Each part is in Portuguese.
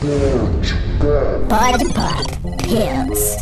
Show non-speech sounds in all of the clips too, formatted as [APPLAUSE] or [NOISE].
Pode Pop Pills.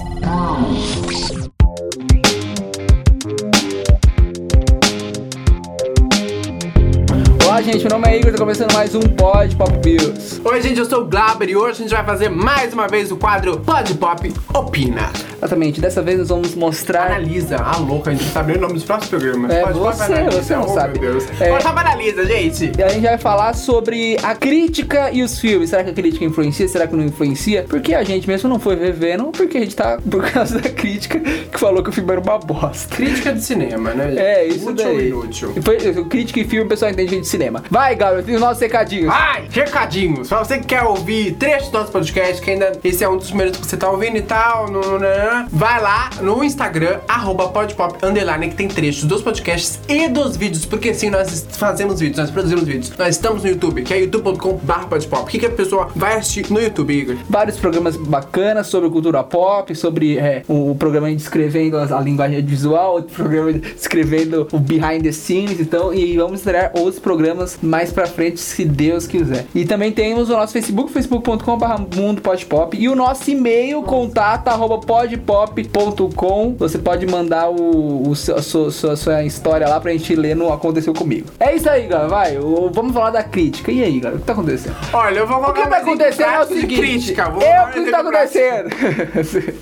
Olá, gente, meu nome é Igor, tá começando mais um Pod Pop Pills. Oi, gente, eu sou o Glaber e hoje a gente vai fazer mais uma vez o quadro Pod Pop Opina. Exatamente, dessa vez nós vamos mostrar. Analisa, ah, louca, a gente não sabe nem o nome dos próximos programas. É, Pod você, Analisa, você não oh, sabe. Meu Deus. É. Analisa, gente. E a gente vai falar sobre a crítica e os filmes. Será que a crítica influencia? Será que não influencia? Porque a gente mesmo não foi revendo, porque a gente tá por causa da crítica que falou que o filme era uma bosta. Crítica de cinema, né? gente? É, isso Útil daí. e inútil. E Foi, crítica e filme, o pessoal entende de cinema. Vai, Gabriel, tem os nossos recadinhos. Ai, recadinhos. Pra você que quer ouvir trechos do nosso podcast, que ainda esse é um dos primeiros que você tá ouvindo e tal, no, no- no- vai lá no Instagram, arroba podpop, underline, que tem trechos dos podcasts e dos vídeos, porque sim, nós fazemos vídeos, nós produzimos vídeos. Nós estamos no YouTube, que é youtube.com.br podpop. O que, que a pessoa vai assistir no YouTube, Igor? Vários programas bacanas sobre cultura pop, sobre é, o programa descrevendo a, a linguagem visual, outro programa descrevendo o behind the scenes, então, e vamos estrear outros programas mais pra frente, se Deus quiser. E também temos o nosso Facebook, facebook.com.br mundo podpop, e o nosso e-mail, contato, arroba podpop.com. Você pode mandar o, o seu- a sua, sua, sua história lá pra gente ler no Aconteceu Comigo. É isso aí, galera, vai, o- vamos falar da crítica. E aí, galera, o que tá acontecendo? Olha, eu vou O que colocar tá acontecendo é o seguinte. crítica. Vou [LAUGHS] é dar o que tá exemplo prático. acontecendo.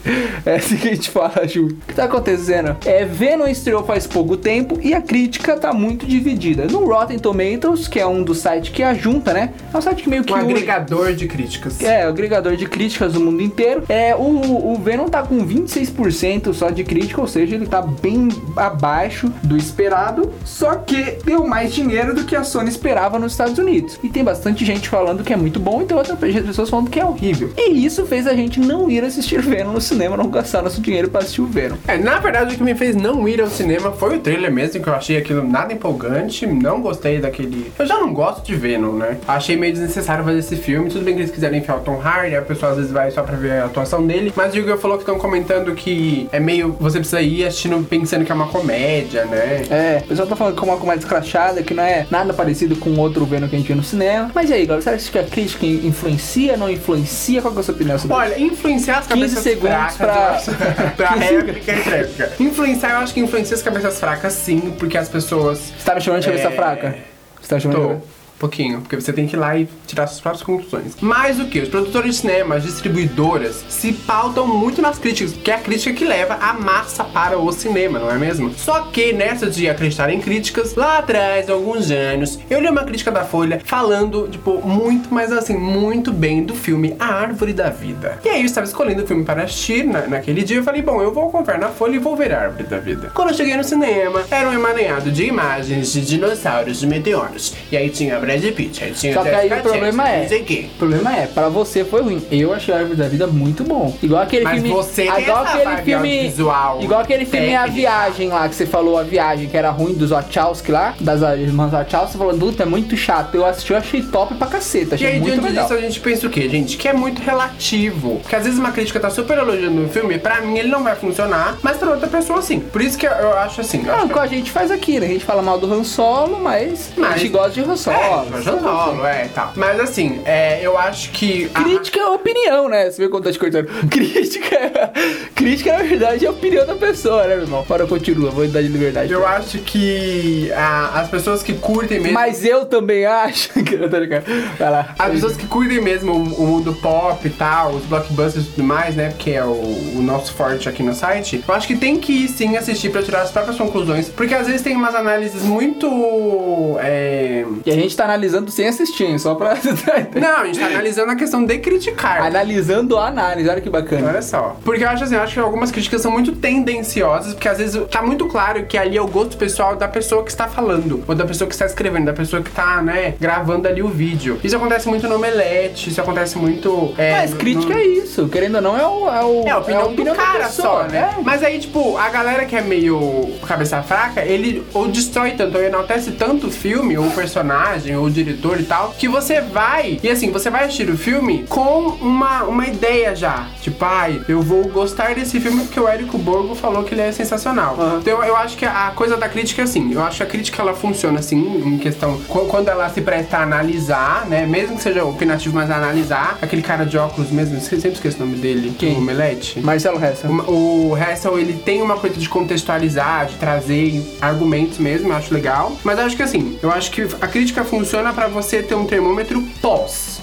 é assim que a gente fala, Ju. O que tá acontecendo? É, Venom estreou faz pouco tempo e a crítica tá muito dividida. No Rotten Tomatoes, que é um dos sites que ajunta, né? É um site que meio que Um une- agregador de críticas. é, o agregador de críticas do mundo inteiro. É, o, o Venom tá com 26% só de crítica, ou seja, ele tá bem abaixo do esperado, só que deu mais dinheiro do que a Sony esperava nos Estados Unidos. E tem bastante gente falando que é muito bom e tem outras pessoas falando que é horrível. E isso fez a gente não ir assistir [LAUGHS] Venom no cinema, não gastar nosso dinheiro pra assistir o Venom. É, na verdade, o que me fez não ir ao cinema foi o trailer mesmo, que eu achei aquilo nada empolgante, não gostei daquele... Eu já não gosto de Venom, né? Achei meio desnecessário fazer esse filme, tudo bem que eles quiserem enfiar o Tom Hardy, a pessoa às vezes vai só pra ver a atuação dele, mas o Igor falou que estão comentando que é meio... Você precisa ir assistindo pensando que é uma comédia, né? É, o pessoal tá falando que é uma comédia escrachada, que não é nada parecido com outro Venom que a gente viu no cinema. Mas e aí, galera, você acha que a crítica influencia, não influencia? Qual que é a sua opinião sobre isso? Olha, influenciar as 15 cabeças segundos fracas... pra- [LAUGHS] pra 15 réplica e tréplica. Influenciar, eu acho que influencia as cabeças fracas sim, porque as pessoas... Você tá me chamando de cabeça É. fraca? Você tá me chamando De pouquinho, porque você tem que ir lá e tirar suas próprias conclusões. Mais o que? Os produtores de cinema, as distribuidoras, se pautam muito nas críticas, porque é a crítica que leva a massa para o cinema, não é mesmo? Só que nessa de acreditar em críticas, lá atrás, alguns anos, eu li uma crítica da Folha falando, tipo, muito, mas assim, muito bem do filme A Árvore da Vida. E aí eu estava escolhendo o filme para assistir na- naquele dia, eu falei, bom, eu vou comprar na Folha e vou ver A Árvore da Vida. Quando eu cheguei no cinema, era um emaranhado de imagens de dinossauros e meteoros. E aí tinha Brad Pitt, aí tinha Só que aí o problema é. não o problema é, pra você foi ruim. Eu achei a Árvore da Vida muito bom. Igual aquele Mas filme. você igual aquele filme. audiovisual, Igual aquele filme A. Viagem lá, que você falou a viagem, que era ruim dos Wachowski lá, das irmãs Wachowski, você falou, Duta, é muito chato. Eu assisti, eu achei top pra caceta. E Achei aí, muito diante legal. disso, a gente pensa o quê, gente? Que é muito relativo. Porque às vezes uma crítica tá super elogiando um filme, pra mim ele não vai funcionar, mas pra outra pessoa sim. Por isso que eu, eu acho assim. eu Ah, acho o que a gente faz aqui, né? A gente fala mal do Han Solo, mas, a Mas- gente gosta de Han Solo. É, É, tal. Mas assim, é, eu acho que. a- Crítica é opinião, né? Você vê quando tá te cortando. Crítica, crítica na verdade é a opinião da pessoa, né, meu irmão? Bora, continua, vou dar de liberdade. Eu acho que a- as pessoas que curtem mesmo. Mas eu também acho [LAUGHS] que eu tô ligado. Vai lá. As pessoas que curtem mesmo o, o mundo pop e tal, os blockbusters e tudo mais, né? Porque é o, o nosso forte aqui no site. Eu acho que tem que ir sim assistir pra tirar as próprias conclusões. Porque às vezes tem umas análises muito. É... E a gente tá analisando sem assistir, só pra. [LAUGHS] Não, a gente tá analisando a questão de criticar. analisando a análise, olha que bacana. Olha só. Porque eu acho assim, eu acho que algumas críticas são muito tendenciosas, porque às vezes tá muito claro que ali é o gosto pessoal da pessoa que está falando, ou da pessoa que está escrevendo, da pessoa que tá, né, gravando ali o vídeo. Isso acontece muito no Omelete, isso acontece muito. É, Mas crítica no- é isso, querendo ou não, é o. É, o, É a opinião, da do cara pessoa, só, né? é. Mas aí, tipo, a galera que é meio cabeça fraca, ele ou destrói tanto, ou enaltece tanto o filme, ou o personagem, ou o diretor e tal, que você vai, e assim, você vai assistir o filme com uma, uma ideia já. Tipo, ai, eu vou gostar desse filme porque o Érico Borgo falou que ele é sensacional. Uhum. Então eu acho que a coisa da crítica é assim, eu acho que a crítica ela funciona assim, em questão, qu- quando ela se presta a analisar, né, mesmo que seja opinativo, mas a analisar, aquele cara de óculos mesmo, sempre esqueço o nome dele, Quem? o Omelete. Marcelo Hessa. O o Hessel, ele tem uma coisa de contextualizar, de trazer argumentos mesmo, eu acho legal. Mas eu acho que assim, eu acho que a crítica funciona pra você ter um termômetro pós.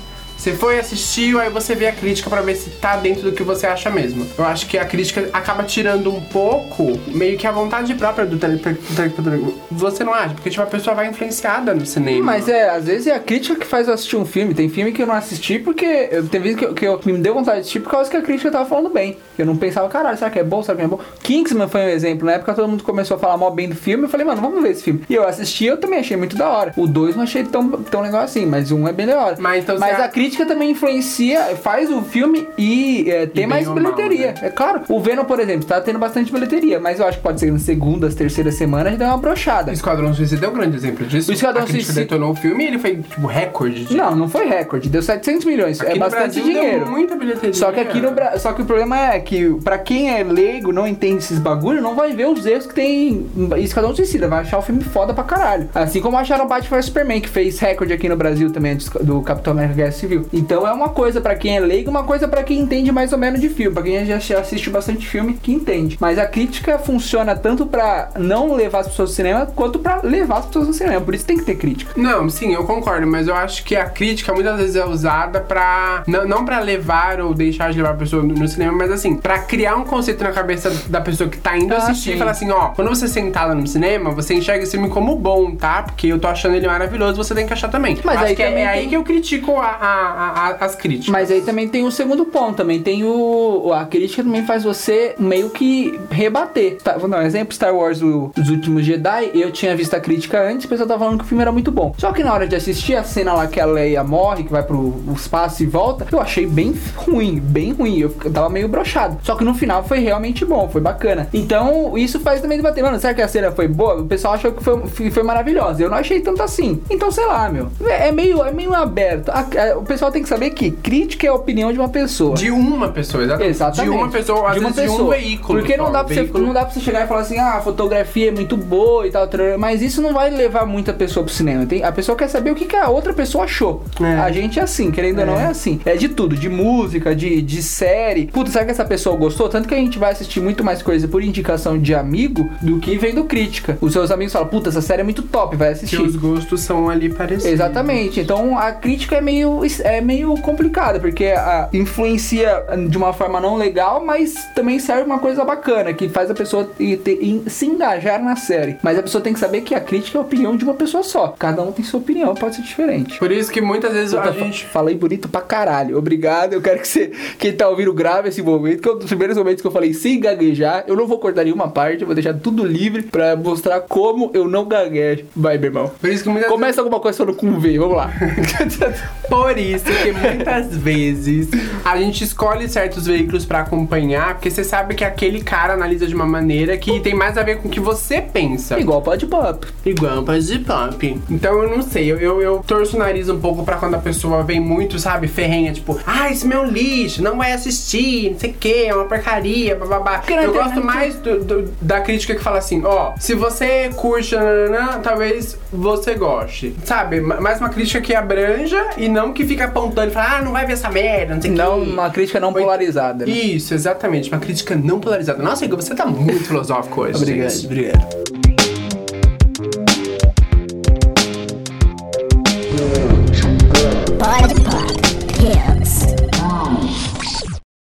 Você foi, assistiu, aí você vê a crítica pra ver se tá dentro do que você acha mesmo. Eu acho que a crítica acaba tirando um pouco, meio que a vontade própria do telespectador. Você não acha? Porque, tipo, a pessoa vai influenciada no cinema. Mas é, às vezes é a crítica que faz eu assistir um filme. Tem filme que eu não assisti porque. Eu, tem vezes que, eu, que eu- me deu vontade de assistir por causa que a crítica tava falando bem. Eu não pensava, caralho, será que é bom? Será que é bom? Kingsman foi um exemplo. Na época todo mundo começou a falar mal bem do filme. Eu falei, mano, vamos ver esse filme. E eu assisti, eu também achei muito da hora. O 2 não achei tão, tão legal assim, mas um é bem da hora. Mas então mas a crítica também influencia, faz o filme e é, ter bem mais ou mal, bilheteria. né? É claro. O Venom, por exemplo, tá tendo bastante bilheteria, mas eu acho que pode ser nas segundas, terceiras semanas deu uma brochada. Esquadrão Suicida é um grande exemplo disso. O Esquadrão Suicida- detonou o filme e ele foi, tipo, recorde de... Não, não foi recorde, deu 700 milhões. Aqui é no bastante Brasil dinheiro. muita bilheteria. Só que aqui no Brasil, só que o problema é que pra quem é leigo, não entende esses bagulho, não vai ver os erros que tem em Esquadrão Suicida, vai achar o filme foda pra caralho. Assim como acharam Batman vs Superman, que fez recorde aqui no Brasil também do Capitão América Guerra Civil. Então é uma coisa pra quem é leigo, uma coisa pra quem entende mais ou menos de filme, pra quem já assiste bastante filme que entende. Mas a crítica funciona tanto pra não levar as pessoas ao cinema, quanto pra levar as pessoas ao cinema. Por isso tem que ter crítica. Não, sim, eu concordo, mas eu acho que a crítica muitas vezes é usada pra. Não, não pra levar ou deixar de levar a pessoa no, no cinema, mas assim, pra criar um conceito na cabeça da pessoa que tá indo Ah, assistir sim. e falar assim: ó, quando você sentar lá no cinema, você enxerga esse filme como bom, tá? Porque eu tô achando ele maravilhoso, você tem que achar também. Mas acho aí que é, é aí que eu critico a- a- a- as críticas. Mas aí também tem o segundo ponto, também tem o. A crítica também faz você meio que rebater. Tá, vou dar um exemplo: Star Wars, o- Os Últimos Jedi, eu tinha visto a crítica antes, o pessoal tava falando que o filme era muito bom. Só que na hora de assistir a cena lá que a Leia morre, que vai pro espaço e volta, eu achei bem ruim, bem ruim. Eu, eu tava meio brochado. Só que no final foi realmente bom, foi bacana. Então, isso faz também debater, mano, será que a cena foi boa? O pessoal achou que foi, foi maravilhosa. Eu não achei tanto assim. Então, sei lá, meu. É, é meio, é meio aberto. A- a- o pessoal tem que saber que crítica é a opinião de uma pessoa. De uma pessoa, exatamente. Exatamente. De uma pessoa, às de uma vezes de um pessoa. veículo. Porque não dá, pra você, veículo. não dá pra você chegar e falar assim, ah, a fotografia é muito boa e tal, mas isso não vai levar muita pessoa pro cinema. Tem, a pessoa quer saber o que, que a outra pessoa achou. É. A gente é assim, querendo ou não, é assim. É de tudo, de música, de, de série. Puta, será que essa pessoa gostou? Tanto que a gente vai assistir muito mais coisa por indicação de amigo do que vendo crítica. Os seus amigos falam, puta, essa série é muito top, vai Que assistir. os gostos são ali parecidos. Exatamente. Então a crítica é meio, é meio complicada, porque a, influencia de uma forma não legal, mas também serve uma coisa bacana, que faz a pessoa se engajar na série. Mas a pessoa tem que saber que a crítica é a opinião de uma pessoa só. Cada um tem sua opinião, pode ser diferente. Por isso que muitas vezes a Puta, gente. Falei bonito pra caralho. Obrigado. Eu quero que você, quem tá ouvindo, grave esse momento, que é um dos primeiros momentos que eu falei sem gaguejar. Eu não vou cortar nenhuma parte, eu vou deixar tudo livre pra mostrar como eu não gaguejo. Vai, meu irmão. Por isso que muitas Começa alguma coisa falando com V, vamos lá. [LAUGHS] Por isso que muitas vezes a gente escolhe certos veículos pra acompanhar, porque você sabe que aquele cara analisa de uma maneira que tem mais a ver com o que você pensa. Igual pode pop. Igual pra de pop. Então eu não sei, eu, eu, eu torço o nariz um pouco pra quando a pessoa vem muito, sabe, ferrenha, tipo, ah, esse meu lixo, não vai assistir, não sei o que, é uma porcaria, bababá. Eu gosto mais do- do- da crítica que fala assim, ó, se você curte, nananã, talvez você goste. Sabe? Ma- Mais uma crítica que abranja e não que fica apontando e fala, ah, não vai ver essa merda, não sei o Não, que. uma crítica não Oi. polarizada. Né? Isso, exatamente. Uma crítica não polarizada. Nossa, Igor, você tá muito filosófico hoje. Obrigado, gente. obrigado.